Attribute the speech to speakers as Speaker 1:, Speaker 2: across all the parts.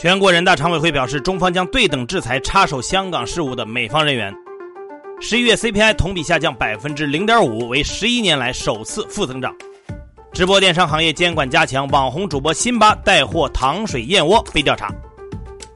Speaker 1: 全国人大常委会表示，中方将对等制裁插手香港事务的美方人员。十一月 CPI 同比下降百分之零点五，为十一年来首次负增长。直播电商行业监管加强，网红主播辛巴带货糖水燕窝被调查。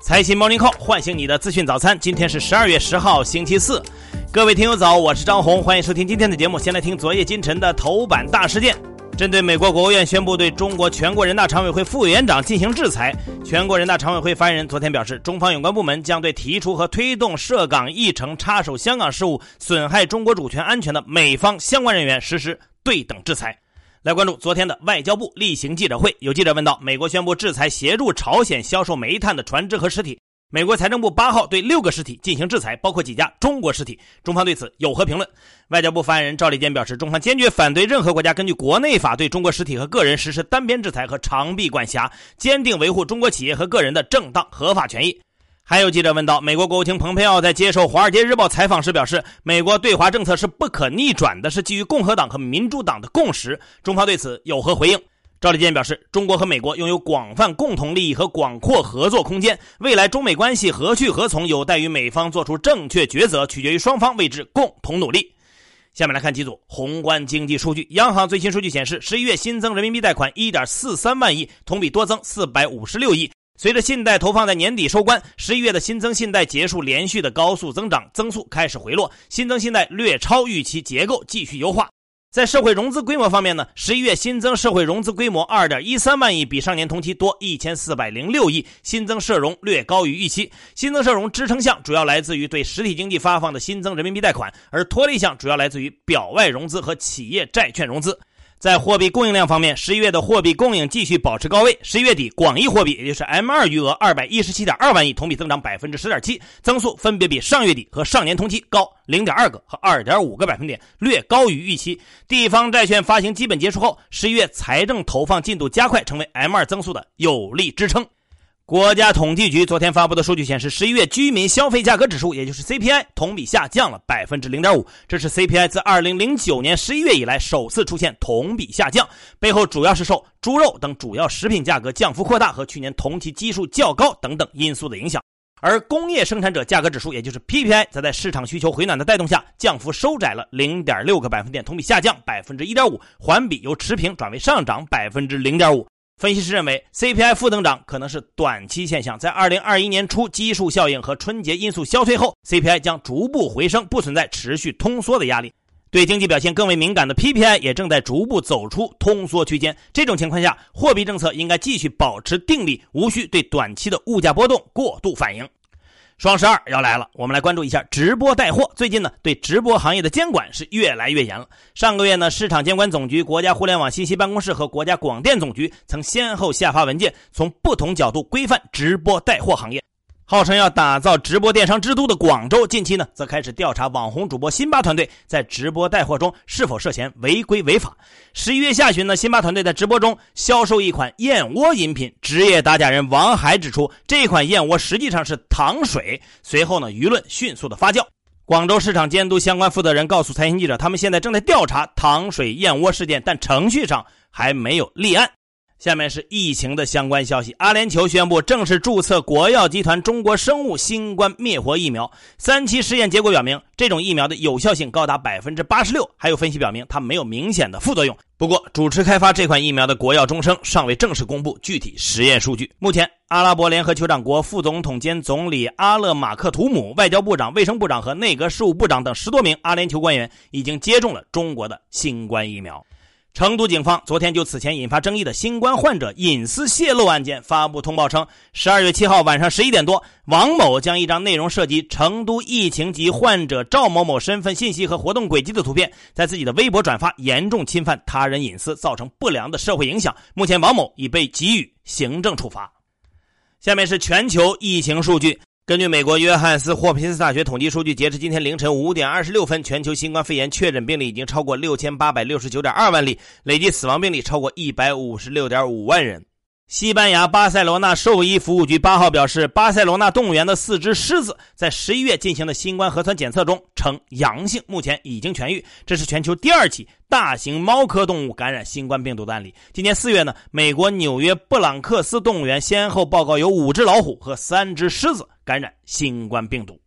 Speaker 1: 财新 Morning Call 唤醒你的资讯早餐，今天是十二月十号，星期四。各位听友早，我是张红，欢迎收听今天的节目。先来听昨夜今晨的头版大事件。针对美国国务院宣布对中国全国人大常委会副委员长进行制裁，全国人大常委会发言人昨天表示，中方有关部门将对提出和推动涉港议程插手香港事务、损害中国主权安全的美方相关人员实施对等制裁。来关注昨天的外交部例行记者会，有记者问到，美国宣布制裁协助朝鲜销售煤炭的船只和实体。美国财政部八号对六个实体进行制裁，包括几家中国实体。中方对此有何评论？外交部发言人赵立坚表示，中方坚决反对任何国家根据国内法对中国实体和个人实施单边制裁和长臂管辖，坚定维护中国企业和个人的正当合法权益。还有记者问到，美国国务卿蓬佩奥在接受《华尔街日报》采访时表示，美国对华政策是不可逆转的，是基于共和党和民主党的共识。中方对此有何回应？赵立坚表示，中国和美国拥有广泛共同利益和广阔合作空间，未来中美关系何去何从，有待于美方做出正确抉择，取决于双方为之共同努力。下面来看几组宏观经济数据。央行最新数据显示，十一月新增人民币贷款一点四三万亿，同比多增四百五十六亿。随着信贷投放在年底收官，十一月的新增信贷结束连续的高速增长，增速开始回落，新增信贷略超预期，结构继续优化。在社会融资规模方面呢，十一月新增社会融资规模二点一三万亿，比上年同期多一千四百零六亿，新增社融略高于预期。新增社融支撑项主要来自于对实体经济发放的新增人民币贷款，而拖累项主要来自于表外融资和企业债券融资。在货币供应量方面，十一月的货币供应继续保持高位。十一月底，广义货币也就是 M 二余额二百一十七点二万亿，同比增长百分之十点七，增速分别比上月底和上年同期高零点二个和二点五个百分点，略高于预期。地方债券发行基本结束后，十一月财政投放进度加快，成为 M 二增速的有力支撑。国家统计局昨天发布的数据显示，十一月居民消费价格指数，也就是 CPI，同比下降了百分之零点五，这是 CPI 自二零零九年十一月以来首次出现同比下降。背后主要是受猪肉等主要食品价格降幅扩大和去年同期基数较高等等因素的影响。而工业生产者价格指数，也就是 PPI，则在市场需求回暖的带动下，降幅收窄了零点六个百分点，同比下降百分之一点五，环比由持平转为上涨百分之零点五。分析师认为，CPI 负增长可能是短期现象，在二零二一年初基数效应和春节因素消退后，CPI 将逐步回升，不存在持续通缩的压力。对经济表现更为敏感的 PPI 也正在逐步走出通缩区间。这种情况下，货币政策应该继续保持定力，无需对短期的物价波动过度反应。双十二要来了，我们来关注一下直播带货。最近呢，对直播行业的监管是越来越严了。上个月呢，市场监管总局、国家互联网信息办公室和国家广电总局曾先后下发文件，从不同角度规范直播带货行业。号称要打造直播电商之都的广州，近期呢则开始调查网红主播辛巴团队在直播带货中是否涉嫌违规违法。十一月下旬呢，辛巴团队在直播中销售一款燕窝饮品，职业打假人王海指出，这款燕窝实际上是糖水。随后呢，舆论迅速的发酵。广州市场监督相关负责人告诉财新记者，他们现在正在调查糖水燕窝事件，但程序上还没有立案。下面是疫情的相关消息。阿联酋宣布正式注册国药集团中国生物新冠灭活疫苗。三期试验结果表明，这种疫苗的有效性高达百分之八十六。还有分析表明，它没有明显的副作用。不过，主持开发这款疫苗的国药中生尚未正式公布具体实验数据。目前，阿拉伯联合酋长国副总统兼总理阿勒马克图姆、外交部长、卫生部长和内阁事务部长等十多名阿联酋官员已经接种了中国的新冠疫苗。成都警方昨天就此前引发争议的新冠患者隐私泄露案件发布通报称，十二月七号晚上十一点多，王某将一张内容涉及成都疫情及患者赵某某身份信息和活动轨迹的图片，在自己的微博转发，严重侵犯他人隐私，造成不良的社会影响。目前，王某已被给予行政处罚。下面是全球疫情数据。根据美国约翰斯霍普金斯大学统计数据，截至今天凌晨五点二十六分，全球新冠肺炎确诊病例已经超过六千八百六十九点二万例，累计死亡病例超过一百五十六点五万人。西班牙巴塞罗那兽医服务局八号表示，巴塞罗那动物园的四只狮子在十一月进行的新冠核酸检测中呈阳性，目前已经痊愈。这是全球第二起大型猫科动物感染新冠病毒的案例。今年四月呢，美国纽约布朗克斯动物园先后报告有五只老虎和三只狮子感染新冠病毒。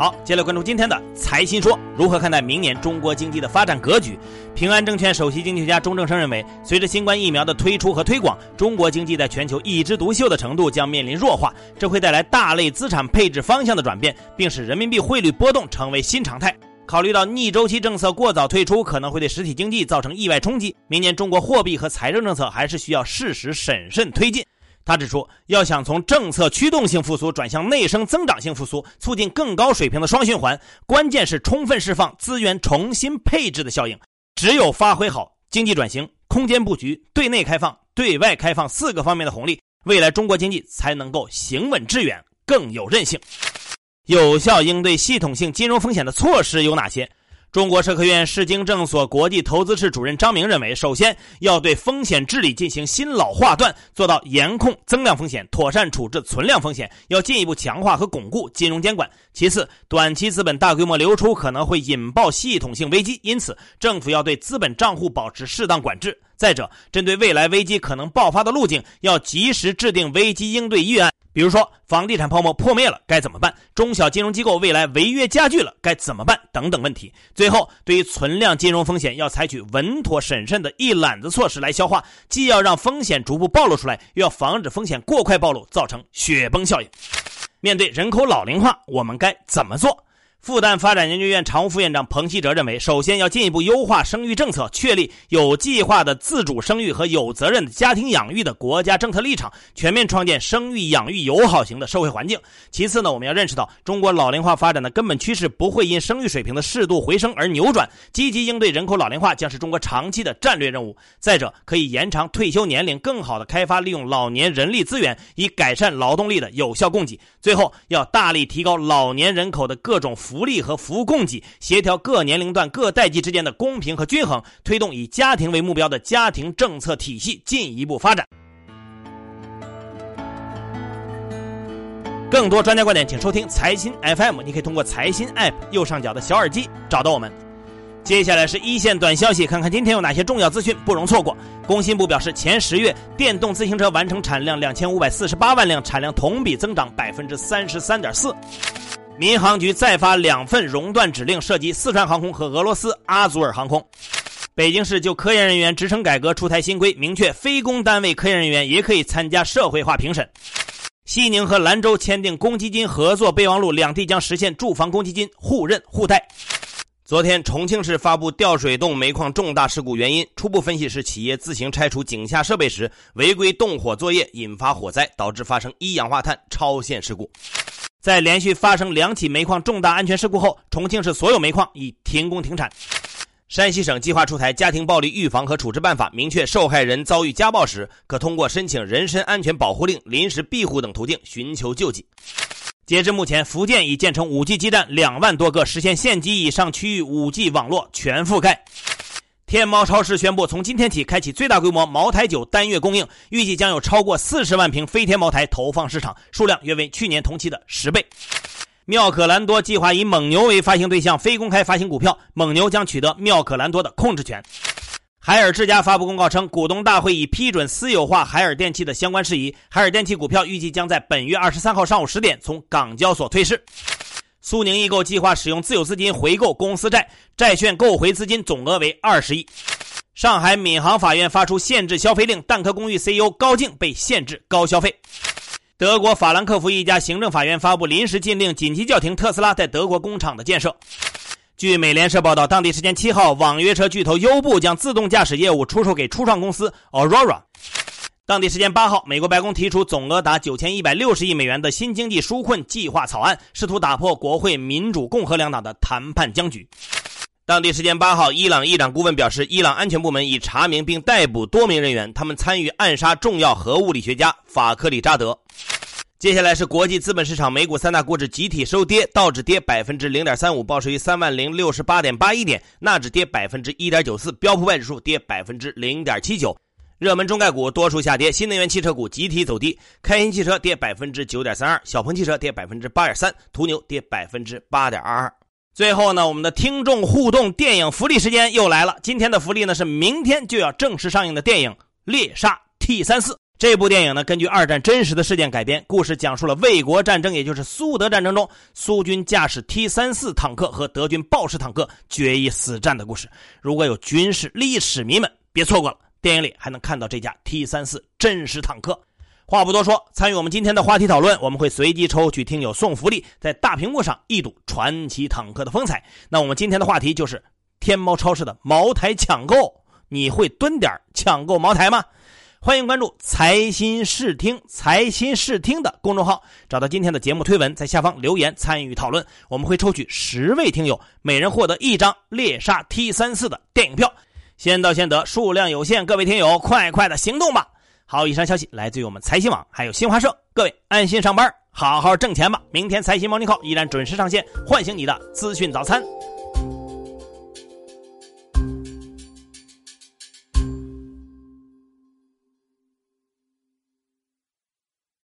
Speaker 1: 好，接下来关注今天的财新说，如何看待明年中国经济的发展格局？平安证券首席经济学家钟正生认为，随着新冠疫苗的推出和推广，中国经济在全球一枝独秀的程度将面临弱化，这会带来大类资产配置方向的转变，并使人民币汇率波动成为新常态。考虑到逆周期政策过早退出可能会对实体经济造成意外冲击，明年中国货币和财政政策还是需要适时审慎推进。他指出，要想从政策驱动性复苏转向内生增长性复苏，促进更高水平的双循环，关键是充分释放资源重新配置的效应。只有发挥好经济转型、空间布局、对内开放、对外开放四个方面的红利，未来中国经济才能够行稳致远，更有韧性。有效应对系统性金融风险的措施有哪些？中国社科院市经政所国际投资室主任张明认为，首先要对风险治理进行新老化断，做到严控增量风险，妥善处置存量风险，要进一步强化和巩固金融监管。其次，短期资本大规模流出可能会引爆系统性危机，因此政府要对资本账户保持适当管制。再者，针对未来危机可能爆发的路径，要及时制定危机应对预案。比如说，房地产泡沫破灭了该怎么办？中小金融机构未来违约加剧了该怎么办？等等问题。最后，对于存量金融风险，要采取稳妥审慎的一揽子措施来消化，既要让风险逐步暴露出来，又要防止风险过快暴露，造成雪崩效应。面对人口老龄化，我们该怎么做？复旦发展研究院常务副院长彭希哲认为，首先要进一步优化生育政策，确立有计划的自主生育和有责任的家庭养育的国家政策立场，全面创建生育养育友好型的社会环境。其次呢，我们要认识到中国老龄化发展的根本趋势不会因生育水平的适度回升而扭转，积极应对人口老龄化将是中国长期的战略任务。再者，可以延长退休年龄，更好的开发利用老年人力资源，以改善劳动力的有效供给。最后，要大力提高老年人口的各种。福利和服务供给，协调各年龄段、各代际之间的公平和均衡，推动以家庭为目标的家庭政策体系进一步发展。更多专家观点，请收听财新 FM。你可以通过财新 App 右上角的小耳机找到我们。接下来是一线短消息，看看今天有哪些重要资讯不容错过。工信部表示，前十月电动自行车完成产量两千五百四十八万辆，产量同比增长百分之三十三点四。民航局再发两份熔断指令，涉及四川航空和俄罗斯阿祖尔航空。北京市就科研人员职称改革出台新规，明确非公单位科研人员也可以参加社会化评审。西宁和兰州签订公积金合作备忘录，两地将实现住房公积金互认互贷。昨天，重庆市发布吊水洞煤矿重大事故原因，初步分析是企业自行拆除井下设备时违规动火作业引发火灾，导致发生一氧化碳超限事故。在连续发生两起煤矿重大安全事故后，重庆市所有煤矿已停工停产。山西省计划出台家庭暴力预防和处置办法，明确受害人遭遇家暴时，可通过申请人身安全保护令、临时庇护等途径寻求救济。截至目前，福建已建成 5G 基站两万多个，实现县级以上区域 5G 网络全覆盖。天猫超市宣布，从今天起开启最大规模茅台酒单月供应，预计将有超过四十万瓶飞天茅台投放市场，数量约为去年同期的十倍。妙可蓝多计划以蒙牛为发行对象，非公开发行股票，蒙牛将取得妙可蓝多的控制权。海尔之家发布公告称，股东大会已批准私有化海尔电器的相关事宜，海尔电器股票预计将在本月二十三号上午十点从港交所退市。苏宁易购计划使用自有资金回购公司债，债券购回资金总额为二十亿。上海闵行法院发出限制消费令，蛋壳公寓 CEO 高静被限制高消费。德国法兰克福一家行政法院发布临时禁令，紧急叫停特斯拉在德国工厂的建设。据美联社报道，当地时间七号，网约车巨头优步将自动驾驶业务出售给初创公司 Aurora。当地时间八号，美国白宫提出总额达九千一百六十亿美元的新经济纾困计划草案，试图打破国会民主共和两党的谈判僵局。当地时间八号，伊朗议长顾问表示，伊朗安全部门已查明并逮捕多名人员，他们参与暗杀重要核物理学家法克里扎德。接下来是国际资本市场，美股三大股指集体收跌，道指跌百分之零点三五，报收于三万零六十八点八一点；纳指跌百分之一点九四，标普外指数跌百分之零点七九。热门中概股多数下跌，新能源汽车股集体走低，开心汽车跌百分之九点三二，小鹏汽车跌百分之八点三，途牛跌百分之八点二二。最后呢，我们的听众互动电影福利时间又来了，今天的福利呢是明天就要正式上映的电影《猎杀 T 三四》。这部电影呢，根据二战真实的事件改编，故事讲述了卫国战争，也就是苏德战争中，苏军驾驶 T 三四坦克和德军豹式坦克决一死战的故事。如果有军事历史迷们，别错过了，电影里还能看到这架 T 三四真实坦克。话不多说，参与我们今天的话题讨论，我们会随机抽取听友送福利，在大屏幕上一睹传奇坦克的风采。那我们今天的话题就是天猫超市的茅台抢购，你会蹲点抢购茅台吗？欢迎关注“财新视听”“财新视听”的公众号，找到今天的节目推文，在下方留言参与讨论。我们会抽取十位听友，每人获得一张猎杀 T 三四的电影票，先到先得，数量有限，各位听友快快的行动吧！好，以上消息来自于我们财新网，还有新华社，各位安心上班，好好挣钱吧！明天财新猫腻课依然准时上线，唤醒你的资讯早餐。